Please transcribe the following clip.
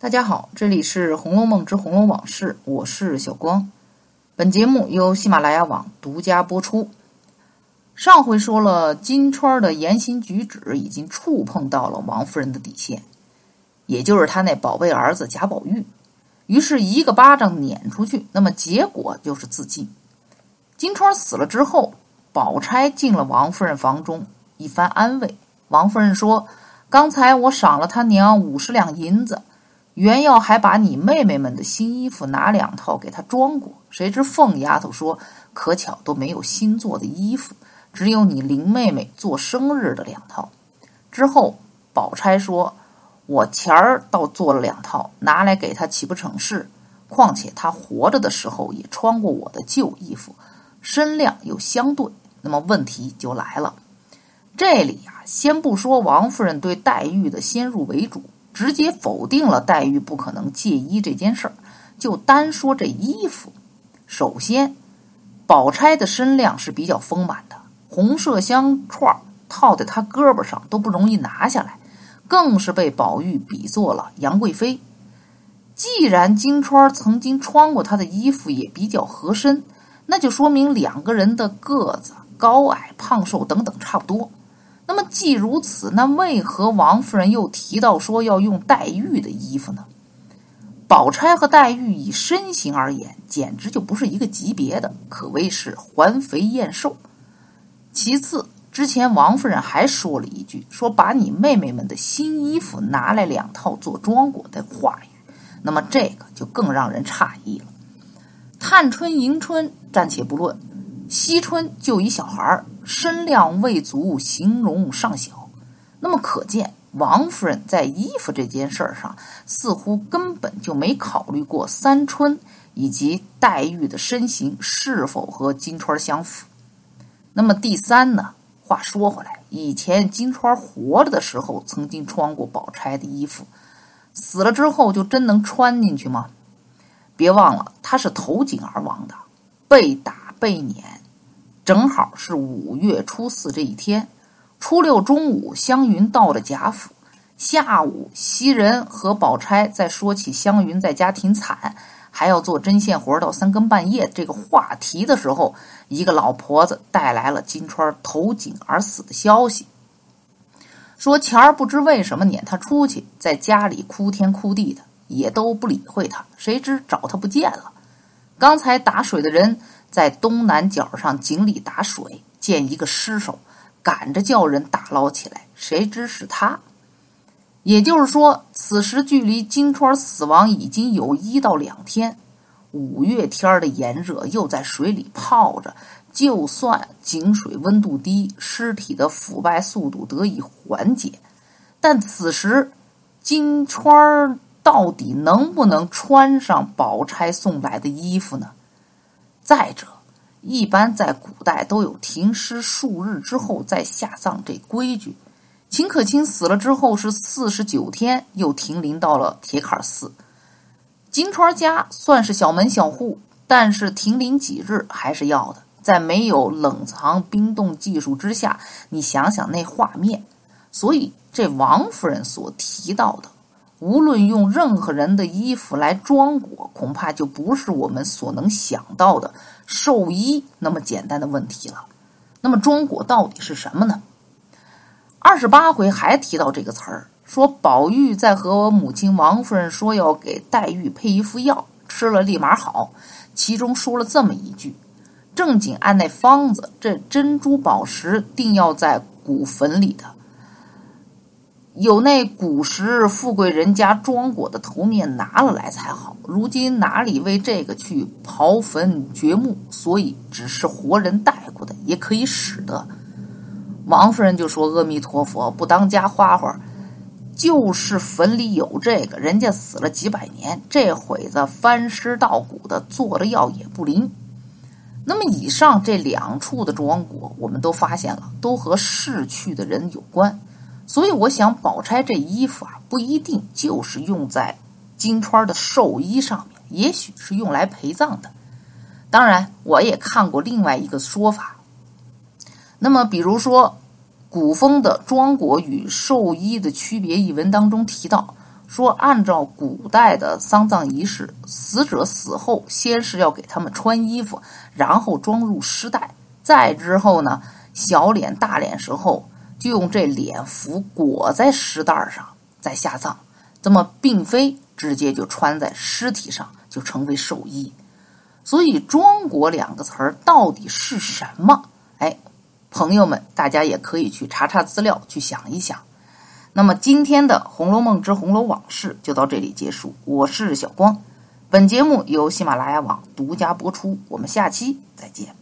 大家好，这里是《红楼梦之红楼往事》，我是小光。本节目由喜马拉雅网独家播出。上回说了，金钏的言行举止已经触碰到了王夫人的底线，也就是他那宝贝儿子贾宝玉。于是，一个巴掌撵出去，那么结果就是自尽。金钏死了之后，宝钗进了王夫人房中，一番安慰。王夫人说：“刚才我赏了他娘五十两银子。”原要还把你妹妹们的新衣服拿两套给她装过，谁知凤丫头说可巧都没有新做的衣服，只有你林妹妹做生日的两套。之后宝钗说：“我前儿倒做了两套，拿来给她岂不成事？况且她活着的时候也穿过我的旧衣服，身量又相对，那么问题就来了。这里呀，先不说王夫人对黛玉的先入为主。”直接否定了黛玉不可能借衣这件事儿，就单说这衣服。首先，宝钗的身量是比较丰满的，红麝香串套在她胳膊上都不容易拿下来，更是被宝玉比作了杨贵妃。既然金钏曾经穿过她的衣服，也比较合身，那就说明两个人的个子、高矮、胖瘦等等差不多。那么既如此，那为何王夫人又提到说要用黛玉的衣服呢？宝钗和黛玉以身形而言，简直就不是一个级别的，可谓是环肥燕瘦。其次，之前王夫人还说了一句，说把你妹妹们的新衣服拿来两套做装果的话语，那么这个就更让人诧异了。探春、迎春暂且不论。惜春就一小孩儿，身量未足，形容尚小。那么可见，王夫人在衣服这件事儿上，似乎根本就没考虑过三春以及黛玉的身形是否和金钏相符。那么第三呢？话说回来，以前金钏活着的时候，曾经穿过宝钗的衣服，死了之后就真能穿进去吗？别忘了，她是投井而亡的，被打被碾。正好是五月初四这一天，初六中午，湘云到了贾府。下午，袭人和宝钗在说起湘云在家挺惨，还要做针线活到三更半夜这个话题的时候，一个老婆子带来了金钏投井而死的消息，说前儿不知为什么撵他出去，在家里哭天哭地的，也都不理会他。谁知找他不见了，刚才打水的人。在东南角上井里打水，见一个尸首，赶着叫人打捞起来。谁知是他？也就是说，此时距离金钏死亡已经有一到两天。五月天的炎热，又在水里泡着，就算井水温度低，尸体的腐败速度得以缓解，但此时金钏到底能不能穿上宝钗送来的衣服呢？再者，一般在古代都有停尸数日之后再下葬这规矩。秦可卿死了之后是四十九天，又停灵到了铁槛寺。金川家算是小门小户，但是停灵几日还是要的。在没有冷藏冰冻技术之下，你想想那画面。所以这王夫人所提到的。无论用任何人的衣服来装裹，恐怕就不是我们所能想到的寿衣那么简单的问题了。那么装裹到底是什么呢？二十八回还提到这个词儿，说宝玉在和母亲王夫人说要给黛玉配一副药，吃了立马好。其中说了这么一句：正经按那方子，这珍珠宝石定要在骨坟里的。有那古时富贵人家装果的头面拿了来才好，如今哪里为这个去刨坟掘墓？所以只是活人带过的，也可以使得。王夫人就说：“阿弥陀佛，不当家花花，就是坟里有这个，人家死了几百年，这会子翻尸倒骨的做了药也不灵。”那么以上这两处的装果，我们都发现了，都和逝去的人有关。所以，我想，宝钗这衣服啊，不一定就是用在金钏的寿衣上面，也许是用来陪葬的。当然，我也看过另外一个说法。那么，比如说古风的装果与寿衣的区别一文当中提到，说按照古代的丧葬仪式，死者死后先是要给他们穿衣服，然后装入尸袋，再之后呢，小脸大脸时候就用这脸服裹在尸袋上再下葬，这么并非直接就穿在尸体上就成为寿衣。所以“装裹”两个词儿到底是什么？哎，朋友们，大家也可以去查查资料，去想一想。那么今天的《红楼梦之红楼往事》就到这里结束。我是小光，本节目由喜马拉雅网独家播出。我们下期再见。